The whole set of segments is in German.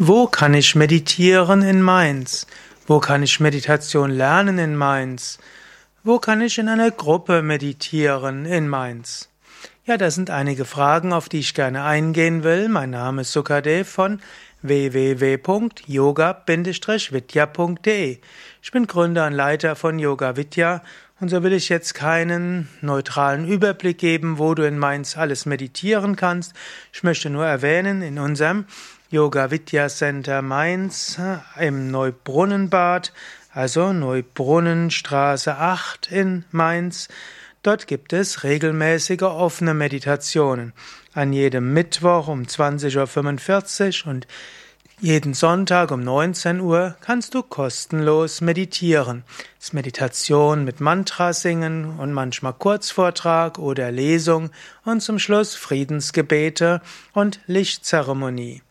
Wo kann ich meditieren in Mainz? Wo kann ich Meditation lernen in Mainz? Wo kann ich in einer Gruppe meditieren in Mainz? Ja, das sind einige Fragen, auf die ich gerne eingehen will. Mein Name ist Sukadev von www.yoga-vidya.de. Ich bin Gründer und Leiter von Yoga Vidya und so will ich jetzt keinen neutralen Überblick geben, wo du in Mainz alles meditieren kannst. Ich möchte nur erwähnen, in unserem Yoga Vidya Center Mainz im Neubrunnenbad, also Neubrunnenstraße 8 in Mainz. Dort gibt es regelmäßige offene Meditationen. An jedem Mittwoch um 20.45 Uhr und jeden Sonntag um 19 Uhr kannst du kostenlos meditieren. Das ist Meditation mit Mantra singen und manchmal Kurzvortrag oder Lesung und zum Schluss Friedensgebete und Lichtzeremonie.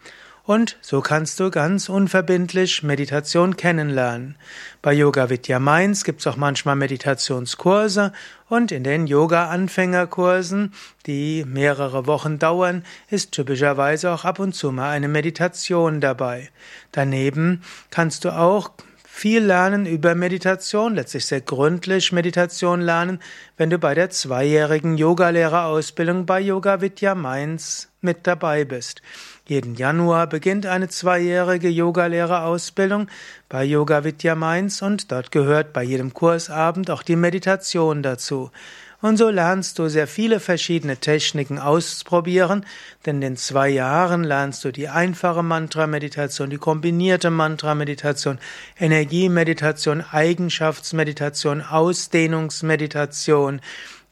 Und so kannst du ganz unverbindlich Meditation kennenlernen. Bei Yoga Vidya Mainz gibt's auch manchmal Meditationskurse und in den Yoga-Anfängerkursen, die mehrere Wochen dauern, ist typischerweise auch ab und zu mal eine Meditation dabei. Daneben kannst du auch viel lernen über Meditation, letztlich sehr gründlich Meditation lernen, wenn du bei der zweijährigen Yogalehrerausbildung bei Yoga Vidya Mainz mit dabei bist. Jeden Januar beginnt eine zweijährige Yogalehrerausbildung bei Yoga Vidya Mainz und dort gehört bei jedem Kursabend auch die Meditation dazu. Und so lernst du sehr viele verschiedene Techniken ausprobieren, denn in zwei Jahren lernst du die einfache Mantra-Meditation, die kombinierte Mantra-Meditation, Energiemeditation, Eigenschaftsmeditation, Ausdehnungsmeditation,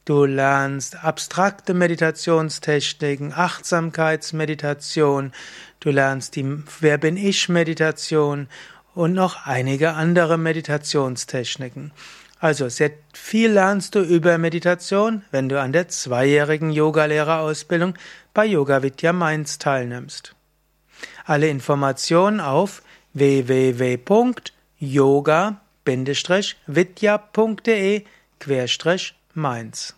Du lernst abstrakte Meditationstechniken, Achtsamkeitsmeditation, du lernst die Wer bin ich Meditation und noch einige andere Meditationstechniken. Also sehr viel lernst du über Meditation, wenn du an der zweijährigen Yogalehrerausbildung bei Yoga Vidya Mainz teilnimmst. Alle Informationen auf www.yoga-vidya.de Mainz